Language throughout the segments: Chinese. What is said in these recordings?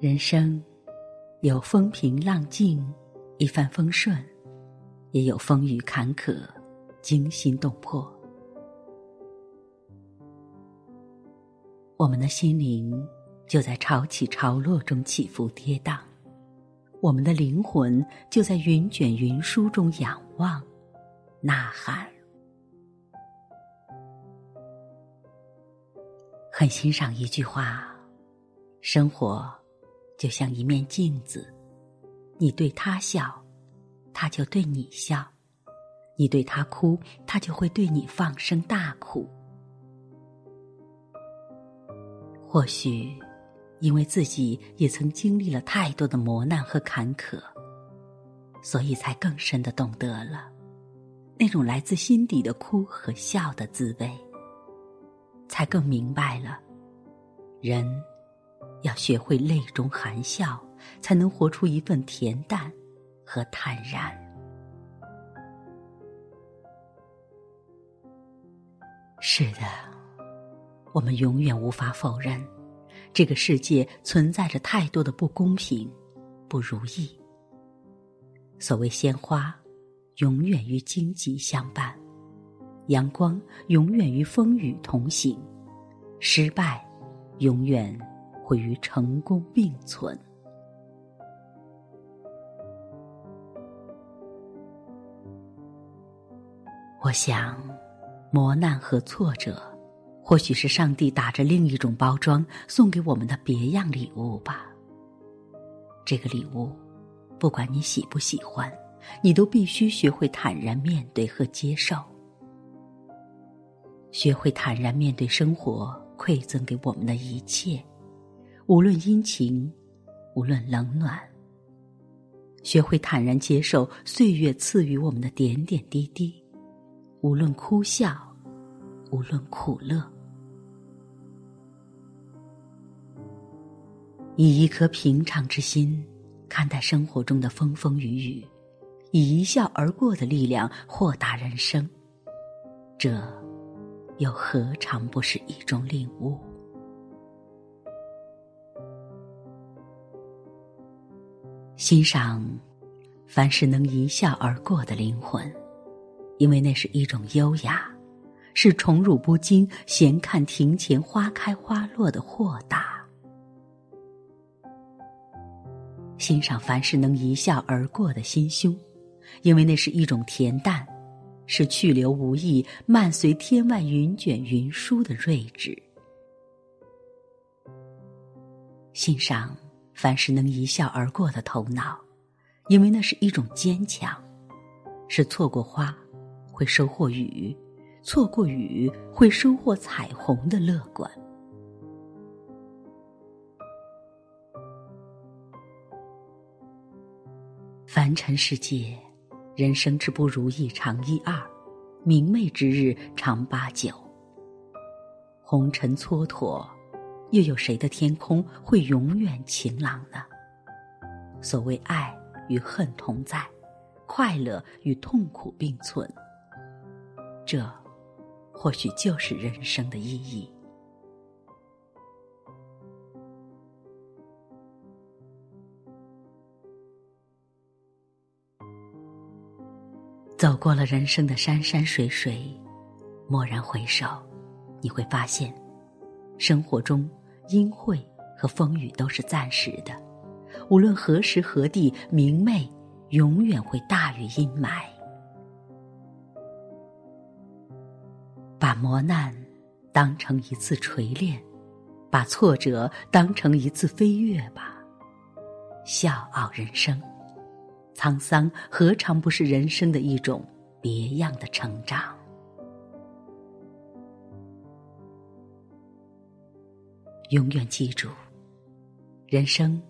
人生有风平浪静、一帆风顺，也有风雨坎坷、惊心动魄。我们的心灵就在潮起潮落中起伏跌宕，我们的灵魂就在云卷云舒中仰望、呐喊。很欣赏一句话：生活。就像一面镜子，你对他笑，他就对你笑；你对他哭，他就会对你放声大哭。或许，因为自己也曾经历了太多的磨难和坎坷，所以才更深的懂得了那种来自心底的哭和笑的滋味，才更明白了人。要学会泪中含笑，才能活出一份恬淡和坦然。是的，我们永远无法否认，这个世界存在着太多的不公平、不如意。所谓鲜花，永远与荆棘相伴；阳光永远与风雨同行；失败，永远。会与成功并存。我想，磨难和挫折，或许是上帝打着另一种包装送给我们的别样礼物吧。这个礼物，不管你喜不喜欢，你都必须学会坦然面对和接受，学会坦然面对生活馈赠给我们的一切。无论阴晴，无论冷暖，学会坦然接受岁月赐予我们的点点滴滴，无论哭笑，无论苦乐，以一颗平常之心看待生活中的风风雨雨，以一笑而过的力量豁达人生，这又何尝不是一种领悟？欣赏，凡是能一笑而过的灵魂，因为那是一种优雅，是宠辱不惊、闲看庭前花开花落的豁达。欣赏凡是能一笑而过的心胸，因为那是一种恬淡，是去留无意、漫随天外云卷云舒的睿智。欣赏。凡是能一笑而过的头脑，因为那是一种坚强，是错过花会收获雨，错过雨会收获彩虹的乐观。凡尘世界，人生之不如意常一二，明媚之日常八九。红尘蹉跎。又有谁的天空会永远晴朗呢？所谓爱与恨同在，快乐与痛苦并存，这或许就是人生的意义。走过了人生的山山水水，蓦然回首，你会发现，生活中。阴晦和风雨都是暂时的，无论何时何地，明媚永远会大于阴霾。把磨难当成一次锤炼，把挫折当成一次飞跃吧。笑傲人生，沧桑何尝不是人生的一种别样的成长？永远记住，人生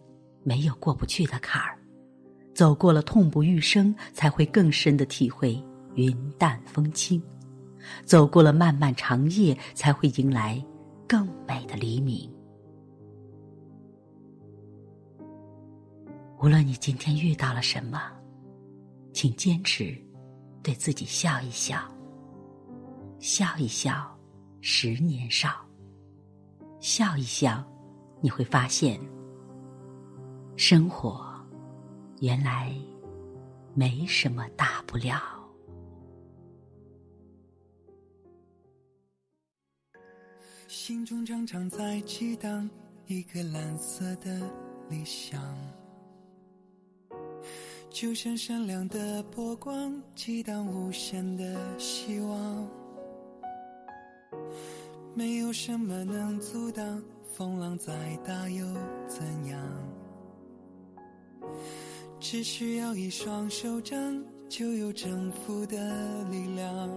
没有过不去的坎儿，走过了痛不欲生，才会更深的体会云淡风轻；走过了漫漫长夜，才会迎来更美的黎明。无论你今天遇到了什么，请坚持对自己笑一笑，笑一笑，十年少。笑一笑，你会发现，生活原来没什么大不了。心中常常在激荡一个蓝色的理想，就像闪亮的波光，激荡无限的希望。没有什么能阻挡，风浪再大又怎样？只需要一双手掌，就有征服的力量。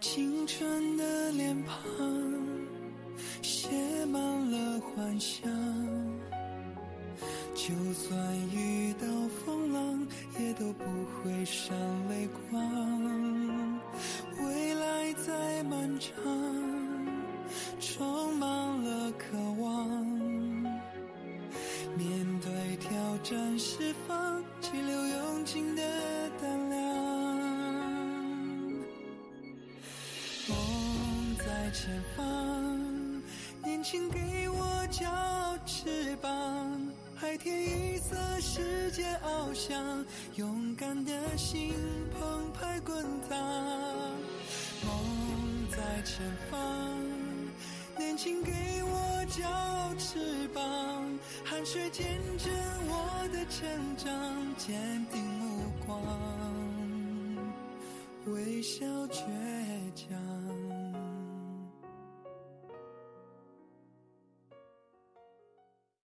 青春的脸庞写满了幻想，就算遇到风浪，也都不会闪泪光。漫长，充满了渴望。面对挑战，释放激流勇进的胆量。梦在前方，年轻给我骄傲翅膀，海天一色，世界翱翔，勇敢的心澎湃滚烫。前方，年轻给我骄傲翅膀，汗水见证我的成长，坚定目光，微笑倔强。